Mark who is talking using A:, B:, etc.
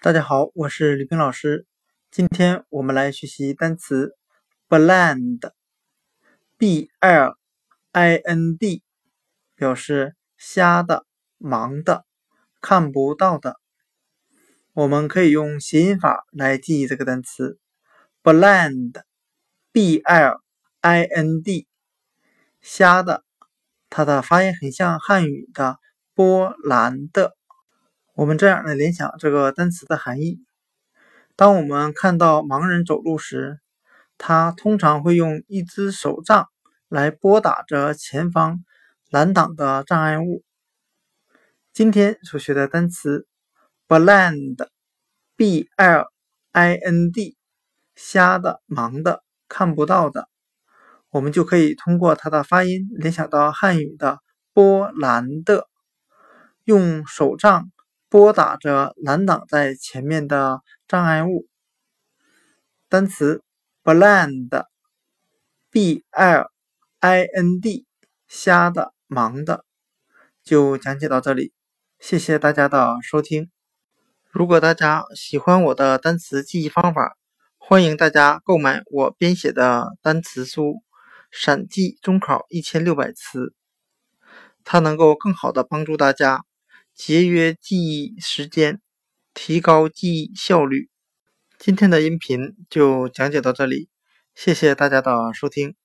A: 大家好，我是吕冰老师。今天我们来学习单词 blind，b l i n d，表示瞎的、盲的、看不到的。我们可以用谐音法来记忆这个单词 blind，b l i n d，瞎的。它的发音很像汉语的波兰的。我们这样来联想这个单词的含义：当我们看到盲人走路时，他通常会用一只手杖来拨打着前方拦挡的障碍物。今天所学的单词 blind，b l i n d，瞎的、盲的、看不到的，我们就可以通过它的发音联想到汉语的波兰的，用手杖。拨打着拦挡在前面的障碍物。单词 blind，b l i n d，瞎的、盲的，就讲解到这里。谢谢大家的收听。如果大家喜欢我的单词记忆方法，欢迎大家购买我编写的单词书《闪记中考一千六百词》，它能够更好的帮助大家。节约记忆时间，提高记忆效率。今天的音频就讲解到这里，谢谢大家的收听。